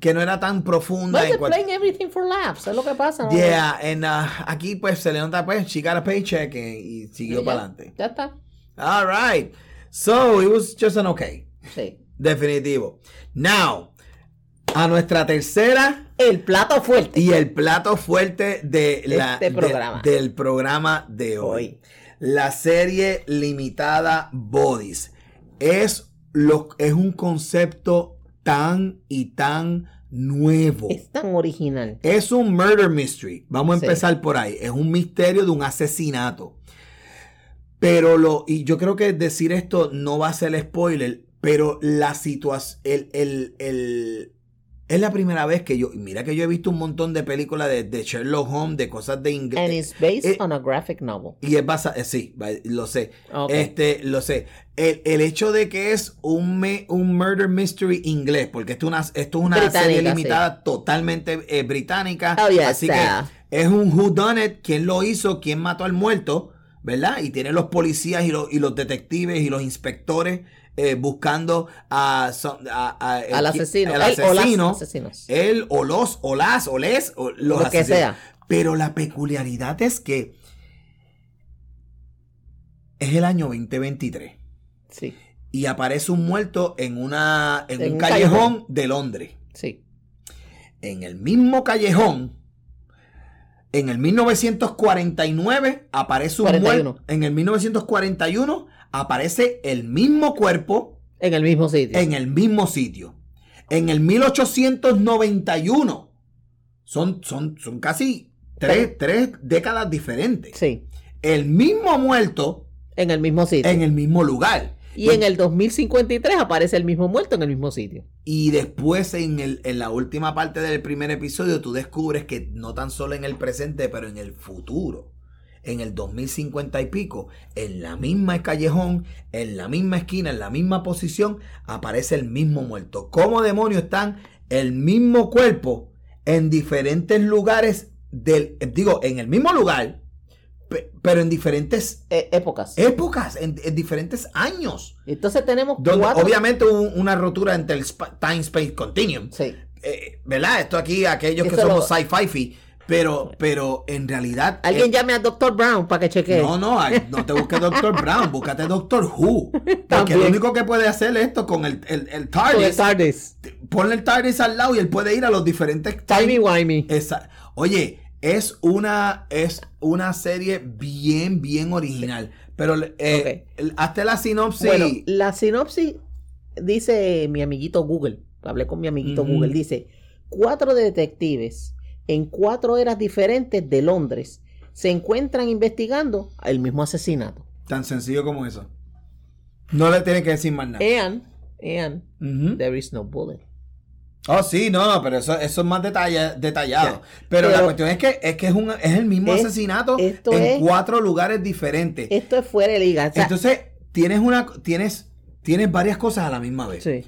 Que no era tan profunda. En they're playing everything for laughs. Es lo que pasa. ¿no? Yeah, and uh, aquí pues se le nota pues, she got a paycheck eh, y siguió para adelante. Ya está. All right. So it was just an okay. Sí. Definitivo. Now, a nuestra tercera El plato fuerte. y el plato fuerte de la, Este de- programa. del programa de hoy. Hoy. La serie limitada Bodies. Es, lo, es un concepto tan y tan nuevo. Es tan original. Es un murder mystery. Vamos a Sí. empezar por ahí. Es un misterio de un asesinato. Pero lo, y yo creo que decir esto no va a ser spoiler, pero la situación, el, el, el- es la primera vez que yo, mira que yo he visto un montón de películas de, de Sherlock Holmes, de cosas de And inglés. it's based eh, on a graphic novel. Y es basado, sí, va- lo sé. Este, lo sé. El, el hecho de que es un, me- un murder mystery inglés, porque esto es una, esto es una Británica, serie sí. limitada totalmente eh, británica. Oh, yes, así uh, que es un who done it, quién lo hizo, quién mató al muerto, ¿verdad? Y tiene los policías y los, y los detectives y los inspectores eh, buscando a, son- a- a- el- al asesino. o las asesino, asesinos. él o los o las o les o los Lo que asesinos. sea. Pero la peculiaridad es que es el año 2023. Sí. y aparece un muerto en, una, en, En un un callejón, callejón. de Londres. Sí. En el mismo callejón, en el 1949 aparece un 41. muerto. En el 1941 aparece el mismo cuerpo En el mismo sitio. en el mismo sitio. En el 1891 son, son, son casi tres, tres décadas diferentes. Sí. El mismo muerto En el mismo sitio. en el mismo lugar. Y en el 2053 aparece el mismo muerto en el mismo sitio. Y después en, el, en la última parte del primer episodio tú descubres que no tan solo en el presente, pero en el futuro, en el 2050 y pico, en la misma callejón, en la misma esquina, en la misma posición, aparece el mismo muerto. ¿Cómo demonios están el mismo cuerpo en diferentes lugares del, digo, en el mismo lugar, pe- pero en diferentes Eh, épocas. épocas, en, en diferentes años? Entonces tenemos Donde cuatro. obviamente hubo una rotura entre el spa- time space continuum. Sí. Eh, ¿Verdad? Esto aquí, aquellos que somos lo- sci-fi, pero, pero en realidad. Alguien eh, llame a Dr. Brown para que chequee. No, no, no te busques Doctor Brown, búscate Doctor Who. [LAUGHS] Porque También. lo único que puede hacer esto con el, el, el Con el TARDIS, TARDIS. ponle el TARDIS al lado y él puede ir a los diferentes Timey wimey. Esa- Oye, es una, es una serie bien, bien original. Pero eh, hazte la sinopsis. Bueno, la sinopsis dice mi amiguito Google. Hablé con mi amiguito. Google. Dice: Cuatro detectives en cuatro eras diferentes de Londres se encuentran investigando el mismo asesinato. Tan sencillo como eso. No le tienes que decir más nada. And, there is no bullet. Oh, sí, no, no, pero eso, eso es más detalla- detallado. Pero, la cuestión es que es, que es, un, es el mismo Es- asesinato esto en es- cuatro lugares diferentes. Esto es fuera de liga. O sea, Entonces, tienes una tienes, tienes varias cosas a la misma vez. sí.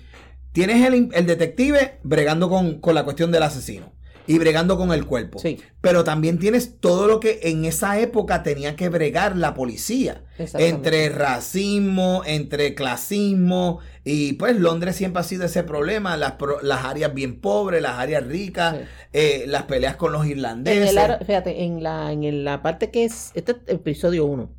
Tienes el, el detective bregando con, con la cuestión del asesino y bregando con el cuerpo. Sí. Pero también tienes todo lo que en esa época tenía que bregar la policía. Entre racismo, entre clasismo. Y pues Londres siempre ha sido ese problema. Las, las áreas bien pobres, las áreas ricas, Sí. eh, las peleas con los En irlandeses. el, ar- fíjate, en la, en la parte que es, este es episodio 1.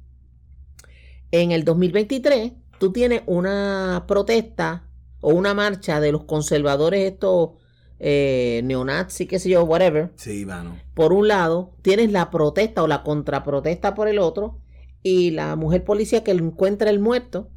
En el 2023, tú tienes una protesta o una marcha de los conservadores estos eh, neonazis, qué sé yo, whatever. Sí, mano. Por un lado, tienes la protesta o la contraprotesta por el otro y la mujer policía que encuentra el muerto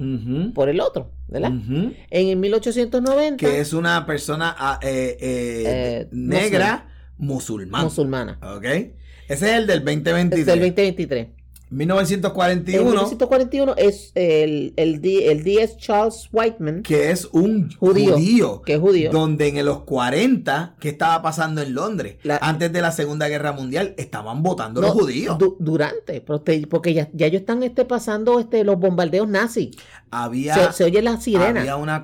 por el otro, ¿verdad? Ujú. En el 1890, Que es una persona ah, eh, eh, Eh, negra musulmana. musulmana. Ok. Ese es el del 2023. Es del 2023. En 1941, 1941 es el, el, el DS Charles Whiteman, que es un Judío, judío, que es judío. donde en los 40, ¿qué estaba pasando en Londres? La- Antes de la Segunda Guerra Mundial, estaban votando No, los judíos. du- durante, porque, ya, ya ellos están este, pasando este, los bombardeos nazis. Había, Se, se oye la sirena. había una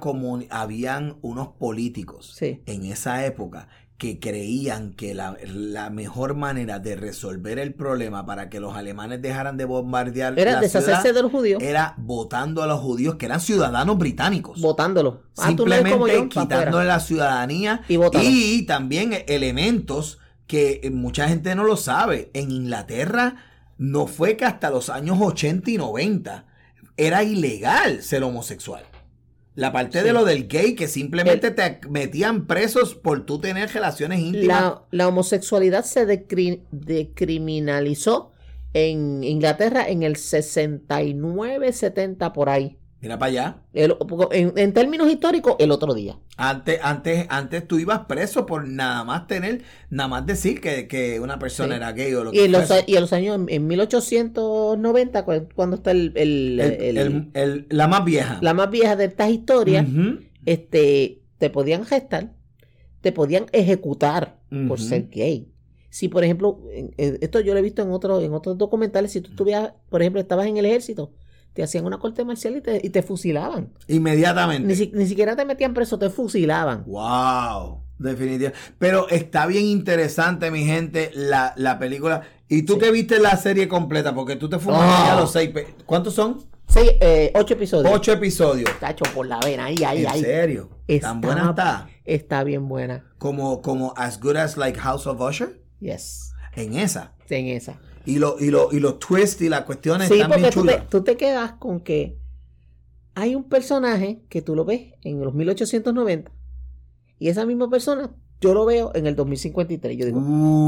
habían unos políticos Sí. en esa época que creían que la, la mejor manera de resolver el problema para que los alemanes dejaran de bombardear Era la deshacerse ciudad de los judíos, era votando a los judíos que eran ciudadanos británicos. votándolos. Ah, no Simplemente yo, quitándole la ciudadanía Y y también elementos que eh, mucha gente no lo sabe. En Inglaterra no fue que hasta los años 80 y 90 era ilegal ser homosexual. La parte Sí. de lo del gay, que simplemente te metían presos por tú tener relaciones íntimas. La, la homosexualidad se decri- decriminalizó en Inglaterra en el 69-70 por ahí. Mira para allá. El- en, en términos históricos, el otro día. Antes, antes, antes tú ibas preso por nada más tener, nada más decir que, que una persona Sí. era gay o lo Y que en los, y en los años, en 1890, cu- cuando está el, el- la más vieja. la más vieja de estas historias, este, te podían gestar, te podían ejecutar por ser gay. Si, por ejemplo, esto yo lo he visto en, otro, en otros documentales, si tú estuvieras, por ejemplo, estabas en el ejército, te hacían una corte marcial y te, y te fusilaban. Inmediatamente. Ni, si- ni siquiera te metían preso, te fusilaban. Wow, definitivamente. Pero está bien interesante, mi gente, la, la película. Y tú Sí. que viste la serie completa, porque tú te fumas Oh. ya los seis. ¿Cuántos son? Seis, eh, ocho episodios. Ocho episodios. Tacho, por la vena, ahí, ahí, ¿En ahí. serio? Está- ¿Tan buena está? Está bien buena. Como, como As Good as like House of Usher. Yes. En esa. En esa. Y, lo, y, lo, y los twists y las cuestiones Sí, están bien porque tú te, chulas. tú te quedas con que hay un personaje que tú lo ves en los 1890 y esa misma persona yo lo veo en el 2053. Yo digo,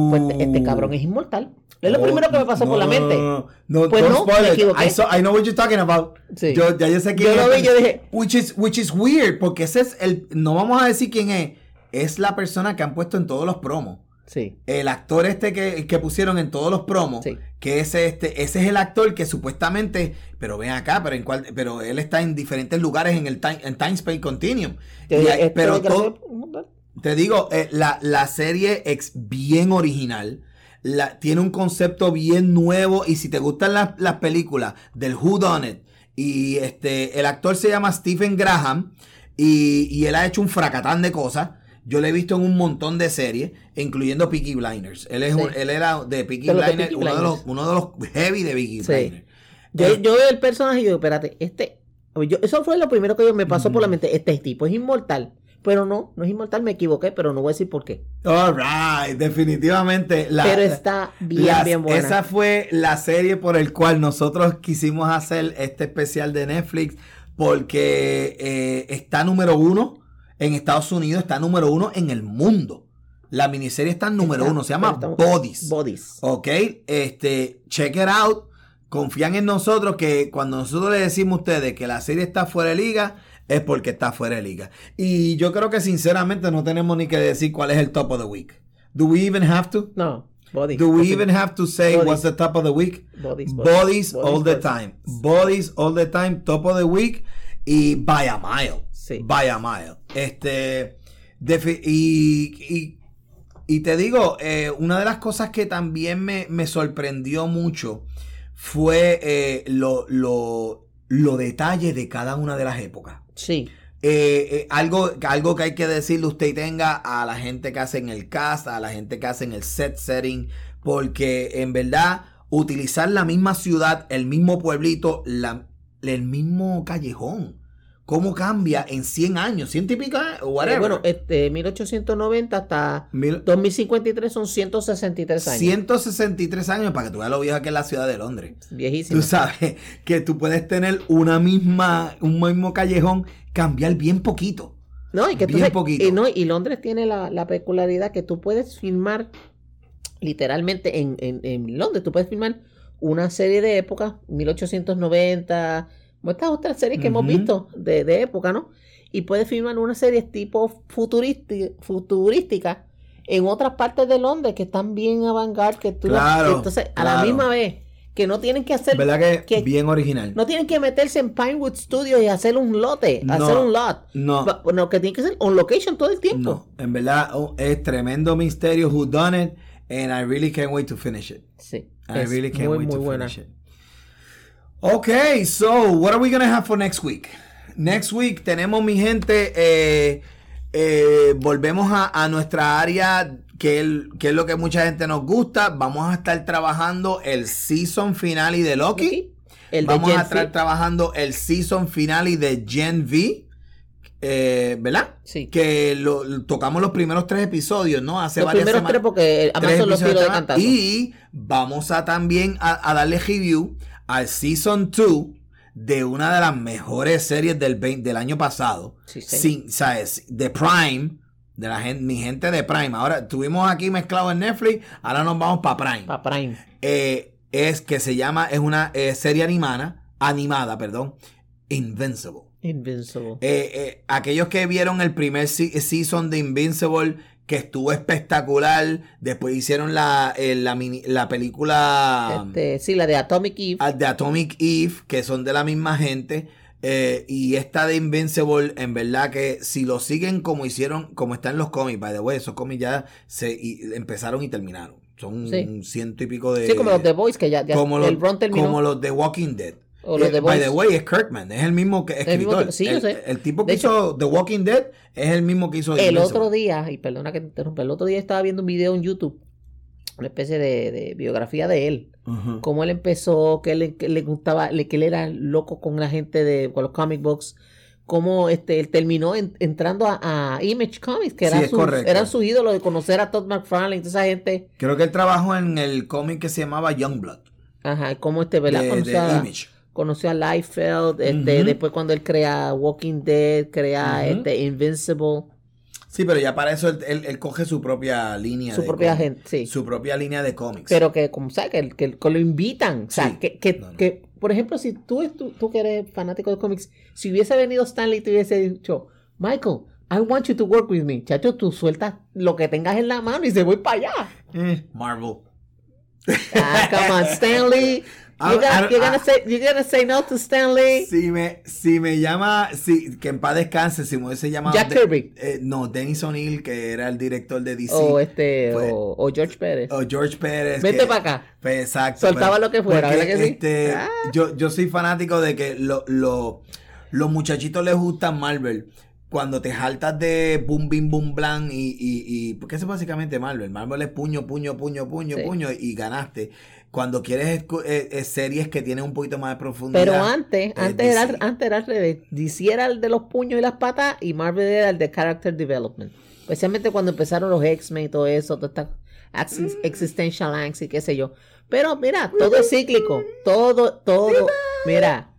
pues este, este cabrón es inmortal. Es lo Uh. Oh, primero que me pasó por la no, mente. No, no, Pues no, me equivoqué. I, saw- I know what you're talking about. Sí. Yo, ya yo sé quién Yo lo vi, yo dije- Which is, which is weird, porque ese es el. No vamos a decir quién es. Es la persona que han puesto en todos los promos. Sí. El actor este que, que pusieron en todos los promos. Sí. Que ese, este, ese es el actor que supuestamente. Pero ven acá, pero en cuál, pero él está en diferentes lugares en el time, en time Space Continuum. Y hay- este pero todo- te digo, eh, la, la serie es bien original. La, tiene un concepto bien nuevo. Y si te gustan las, las películas del Who Done It, y este, el actor se llama Stephen Graham. Y, y él ha hecho un fracatán de cosas. Yo lo he visto en un montón de series, incluyendo Peaky Blinders. Él, es Sí. un- él era de Peaky de Blinders, Peaky uno, De los, uno de los heavy de Peaky Sí. Blinders. Yo, Eh, yo veo el personaje y yo, espérate, este. yo- eso fue lo primero que yo- me pasó por la mente. Este tipo es inmortal. Pero no, no es inmortal, me equivoqué, pero no voy a decir por qué. All right, definitivamente. La, pero está bien, Las- bien buena. Esa fue la serie por el cual nosotros quisimos hacer este especial de Netflix porque eh, está número uno en Estados Unidos, está número uno en el mundo. La miniserie está en número Está- uno, se llama Bodies. Bodies. Ok, este, check it out. Confían en nosotros que cuando nosotros le decimos a ustedes que la serie está fuera de liga, es porque está fuera de liga. Y yo creo que sinceramente no tenemos ni que decir cuál es el top of the week. Do we even have to? No, Bodies. Do we even have to say Bodies. what's the top of the week? Bodies, Bodies, all the time. Bodies all the time, top of the week y by a mile. Sí. By a mile. Este y, y, y te digo, eh, una de las cosas que también me, me sorprendió mucho fue eh, lo, lo, lo detalle de cada una de las épocas. Sí. Eh, eh, algo, algo que hay que decirle usted y tenga a la gente que hace en el cast, a la gente que hace en el set setting, porque en verdad utilizar la misma ciudad, el mismo pueblito, la- el mismo callejón, cómo cambia en 100 años, 100 y pico, eh, Eh, whatever. bueno, este, 1890 hasta Mil- 2053 son 163 años. 163 años para que tú veas lo vieja que es la ciudad de Londres. Viejísimo. Tú sabes que tú puedes tener una misma, un mismo callejón, cambiar bien poquito. No, y que Bien entonces- poquito. Y, no, y Londres tiene la, la peculiaridad que tú puedes filmar literalmente en, en, en Londres, tú puedes filmar una serie de época, 1890, como estas otras series que hemos Ujú. visto de, de época, ¿no? Y puedes filmar una serie tipo futurística en otras partes de Londres que están bien avant que tú Claro, entonces a la misma vez que no tienen que hacer ¿Verdad que, que- bien original? no tienen que meterse en Pinewood Studios y hacer un lote, No. hacer un lot. No. No, que tiene que ser on location todo el tiempo. No, en verdad oh, es tremendo misterio who done it and I really can't wait to finish it. Sí. I es really can't muy, wait muy to buena. finish it. Okay, so what are we gonna have for next week? Next week tenemos mi gente, eh, eh, volvemos a, a nuestra área que, el- que es lo que mucha gente nos gusta. Vamos a estar trabajando el season finale de Loki. Loki, El de Vamos a estar trabajando el season finale de Gen V. eh, ¿Verdad? Sí. Que lo, lo- tocamos los primeros tres episodios, ¿no? Hace Los varias primeros semanas. tres porque Tres Amazon los de cantazo. Y vamos a también a, a darle review al Season 2 de una de las mejores series del, 20 del año pasado. Sí, sí. Sin, ¿sabes? De Prime. De la gente, mi gente de Prime. Ahora estuvimos aquí mezclados en Netflix. Ahora nos vamos para Prime. Pa' Prime. Eh, es que se llama, es una eh, serie animada, animada, perdón, Invincible. Invincible. Eh, aquellos que vieron el primer se- season de Invincible, que estuvo espectacular, después hicieron la, eh, la, mini- la película Este, sí, la de Atomic Eve. ah, de Atomic Eve, que son de la misma gente. eh, y esta de Invincible, en verdad que si lo siguen como hicieron, como está en los cómics, by the way, esos cómics ya se y- empezaron y terminaron. Son Sí. un ciento y pico de. sí, como los The Boys, que ya, ya como el los, terminó. como los de Walking Dead. O los Eh, The by the way, es Kirkman, es el mismo que El mismo escritor. tipo- sí, yo el, sé. el tipo De que hizo The Walking Dead es el mismo que hizo el otro día, y perdona que te interrumpa, el otro día estaba viendo un video en YouTube, una especie de, de biografía de él. Ujú. Cómo él empezó, que él, que le gustaba, le- que él era loco con la gente de con los comic books. Cómo este, él terminó en- entrando a, a Image Comics, que Sí, era es su, eran sus ídolos de conocer a Todd McFarlane, toda esa gente. Creo que él trabajó en el cómic que se llamaba Youngblood Ajá, cómo este, ¿verdad? de, de Image. Conoció a Liefeld, este, después cuando él crea Walking Dead, crea este Invincible, Sí, pero ya para eso él, él- él coge su propia línea. su de propia gente, sí. Su propia línea de cómics. Pero que, como sabes, que, que, que lo invitan. O sea, Sí. que, que, No, no. que, por ejemplo, si tú, tú, tú que eres fanático de cómics, si hubiese venido Stanley y te hubiese dicho, Michael, I want you to work with me. Chacho, tú sueltas lo que tengas en la mano y se voy para allá. Eh, Marvel. Ah, come on, Stanley. [LAUGHS] You're I gonna, don't- you're gonna I- say, you're gonna say no to Stanley. Si me, si me llama, si, que en paz descanse, si me hubiese llamado. Jack de- Kirby. eh, no, Dennis O'Neill, que era el director de DC. O este, Fue- o, o George Pérez. o George Pérez. Vete para acá. Pues, exacto. Soltaba lo que fuera, porque, ¿verdad que sí? este, Ah. yo, yo soy fanático de que lo- lo- los muchachitos les gustan Marvel. Cuando te jaltas de boom, bim, boom, blan y, y, y- porque eso es básicamente Marvel. Marvel es puño, puño, puño, puño, Sí. puño y ganaste. Cuando quieres eh, eh, series que tienen un poquito más de profundidad. Pero antes, eh, antes era, antes era al revés. DC era el de los puños y las patas y Marvel era el de character development. Especialmente cuando empezaron los X-Men y todo eso, toda esta axis- existential angst y qué sé yo. Pero mira, todo es cíclico. Todo, todo. Mira.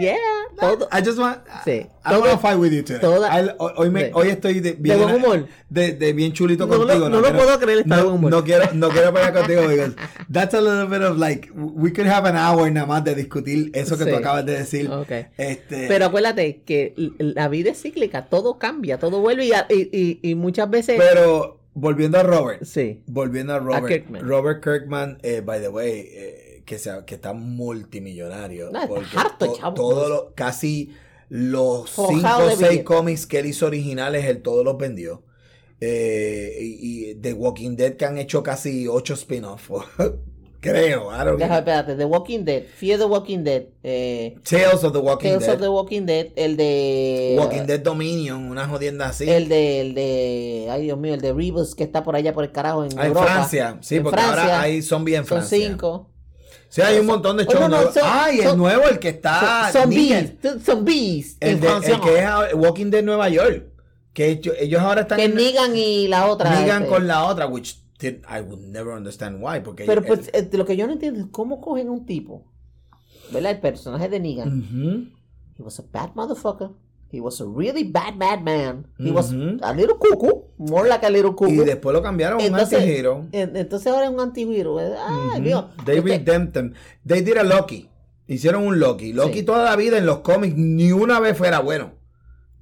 Yeah, todo. I just want. Sí. I Todo- fight with you today. toda- I- hoy, me- Sí. hoy estoy de, bien, buen humor. De, de bien chulito No lo- contigo. no lo quiero- puedo creer, está de No, buen humor. no quiero, no quiero pelear contigo because that's a little bit of like we could have an hour nada más de discutir eso que Sí. tú acabas de decir. Ok. Este, Pero acuérdate que la vida es cíclica, todo cambia, todo vuelve y, y, y- y muchas veces. pero volviendo a Robert, sí. volviendo a Robert, Kirkman. Robert Kirkman, eh, by the way, eh, que, sea, que está multimillonario. No, está porque harto, to- chavo. todo lo- casi los Forjado cinco o de seis billete. cómics que él hizo originales, él todos los vendió. Eh, y, y The Walking Dead que han hecho casi ocho spin-offs. [LAUGHS] Creo, don't Déjame, espérate, The Walking Dead, Fear the Walking Dead, eh, Tales of the Walking Tales Dead. of the Walking Dead, el de. Walking Dead Dominion, una jodienda así. El de, el de. Ay, Dios mío, el de Rebus que está por allá por el carajo en Ah, en Europa. Francia, sí, En porque Francia, ahora hay zombies en Son Francia. cinco. Sí, hay un montón de Oh, shows no, no, nuevos. son- Ay, el son- nuevo, el que está. Son bees El, de- el que es Walking Dead Nueva York. Que ellos, ellos ahora están Que en- Negan y la otra. Negan este. con la otra, which did- I would never understand why. Porque Pero el- pues eh, lo que yo no entiendo es cómo cogen un tipo, ¿verdad? El personaje de Negan. He was a bad motherfucker. He was a really bad madman. He was a little cuckoo, more like a little cuckoo. Y después lo cambiaron a un antihero. En- Entonces ahora es un antihero. ¿eh? Ay, Ujú. Dios. They did a Loki. Hicieron un Loki. Loki Sí. toda la vida en los cómics ni una vez fuera bueno.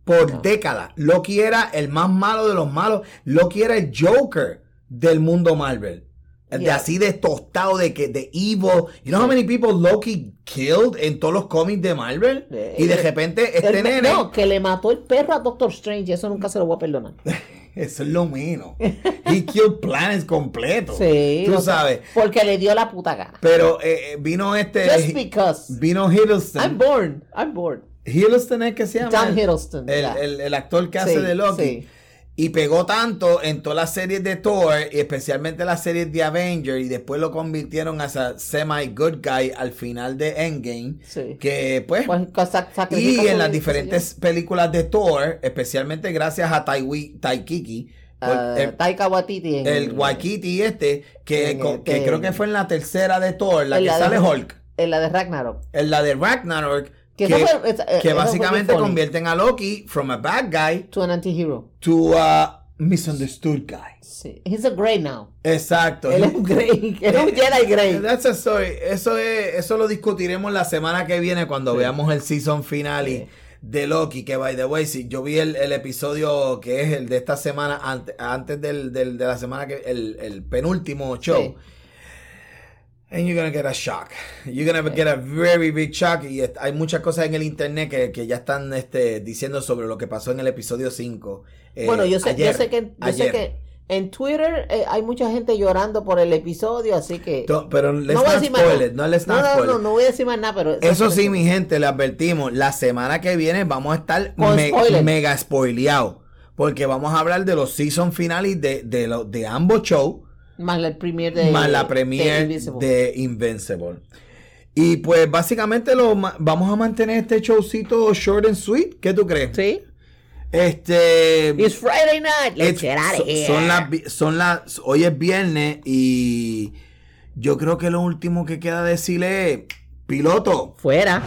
Por No. décadas. Loki era el más malo de los malos. Loki era el Joker del mundo Marvel. De así de tostado, de que de evil. You know how many people Loki killed en todos los cómics de Marvel? Eh, y de eh, repente el- este nene. No, que le mató el perro a Doctor Strange. Eso nunca se lo voy a perdonar. [LAUGHS] [LAUGHS] Eso es lo menos. He killed planets completos. Sí. Tú sabes. Porque le dio la puta gana. Pero eh, eh, vino este. Just because. Vino Hiddleston. I'm born. I'm born. Hiddleston es que se llama. Tom Hiddleston. El, el- el actor que hace de Loki. sí. Y pegó tanto en todas las series de Thor, y especialmente las series de Avengers, y después lo convirtieron a esa semi-good guy al final de Endgame. Sí. Que pues. Pues, y en las diferentes películas de Thor, especialmente gracias a Taiwi, Taikiki, por- Ah, el, Taika Waititi. en- el Waikiki este, que, en que creo que fue en la tercera de Thor, la que la de- sale Hulk, En la de Ragnarok. en la de Ragnarok, Que, que, eso fue- esa- que eso fue básicamente convierten a Loki from a bad guy To an anti-hero. to a misunderstood guy. Sí. He's a Grey now. Exacto. Él es un Grey. [LAUGHS] Él es un Jedi Grey. [LAUGHS] That's a story. Eso es, eso lo discutiremos la semana que viene cuando veamos el season finale Sí. de Loki. Que by the way, si yo vi el, el episodio que es el de esta semana, ante- antes del, del- de la semana que el, el penúltimo show. Sí. And you're gonna get a shock. You're gonna get a very big shock. Y hay muchas cosas en el internet que, que ya están este, diciendo sobre lo que pasó en el episodio 5. eh, bueno, yo sé, ayer, yo sé que, yo sé que en Twitter eh, hay mucha gente llorando por el episodio, así que. To- Pero let's no voy a decir No, no, no, no, no voy a decir más nada, pero. Eso sí, mi gente, le advertimos. La semana que viene vamos a estar Con me- spoiler. mega spoileados. Porque vamos a hablar de los season finales de, de, lo- de ambos shows. Más el premier de. más la de Invisible. de Invincible. Y pues básicamente lo vamos a mantener este showcito short and sweet. ¿Qué tú crees? Sí. Este. It's Friday night. Let's get out of here. son las son las hoy es viernes y yo creo que lo último que queda decirle es Piloto. Fuera.